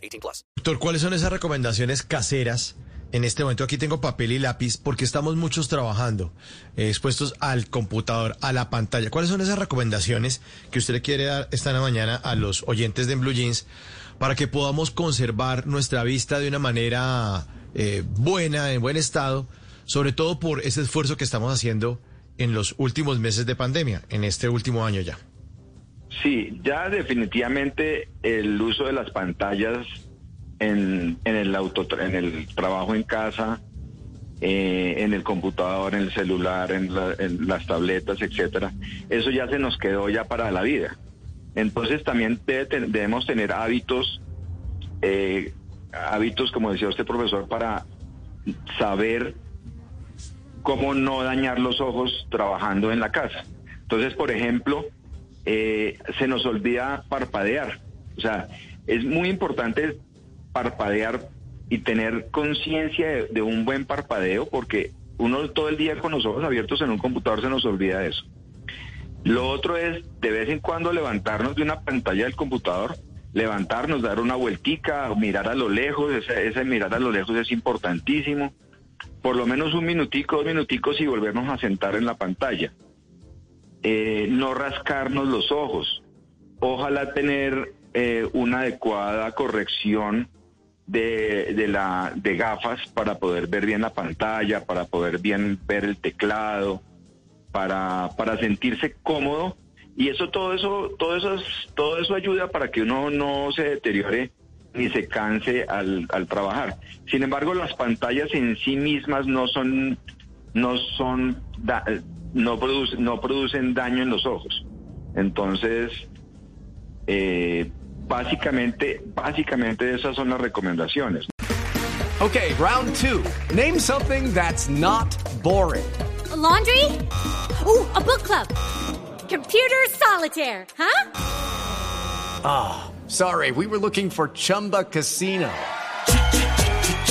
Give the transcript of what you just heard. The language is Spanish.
18 plus. Doctor, ¿cuáles son esas recomendaciones caseras? En este momento aquí tengo papel y lápiz porque estamos muchos trabajando, eh, expuestos al computador, a la pantalla. ¿Cuáles son esas recomendaciones que usted le quiere dar esta mañana a los oyentes de Blue Jeans para que podamos conservar nuestra vista de una manera eh, buena, en buen estado, sobre todo por ese esfuerzo que estamos haciendo en los últimos meses de pandemia, en este último año ya? Sí, ya definitivamente el uso de las pantallas en, el, auto, en el trabajo en casa, eh, en el computador, en el celular, en, las tabletas, etcétera, eso ya se nos quedó ya para la vida. Entonces también debemos tener hábitos, eh, hábitos, como decía usted, profesor, para saber cómo no dañar los ojos trabajando en la casa. Entonces, por ejemplo, eh, se nos olvida parpadear. O sea, es muy importante parpadear y tener conciencia de, un buen parpadeo porque uno todo el día con los ojos abiertos en un computador se nos olvida eso. Lo otro es de vez en cuando levantarnos de una pantalla del computador, levantarnos, dar una vueltica, mirar a lo lejos, ese mirar a lo lejos es importantísimo por lo menos un minutico, dos minuticos y volvernos a sentar en la pantalla. Eh, no rascarnos los ojos. Ojalá tener eh, una adecuada corrección de, de, la, de gafas para poder ver bien la pantalla, para poder bien ver el teclado, para, para sentirse cómodo. Y eso, todo eso, todo eso, todo eso ayuda para que uno no se deteriore ni se canse al, trabajar. Sin embargo, las pantallas en sí mismas no son, no son, no, producen, no producen daño en los ojos. Entonces, eh, básicamente, básicamente esas son las recomendaciones. Okay, round two. Name something that's not boring. laundry? Ooh, a book club. Computer solitaire, huh? Ah. Sorry, we were looking for Chumba Casino.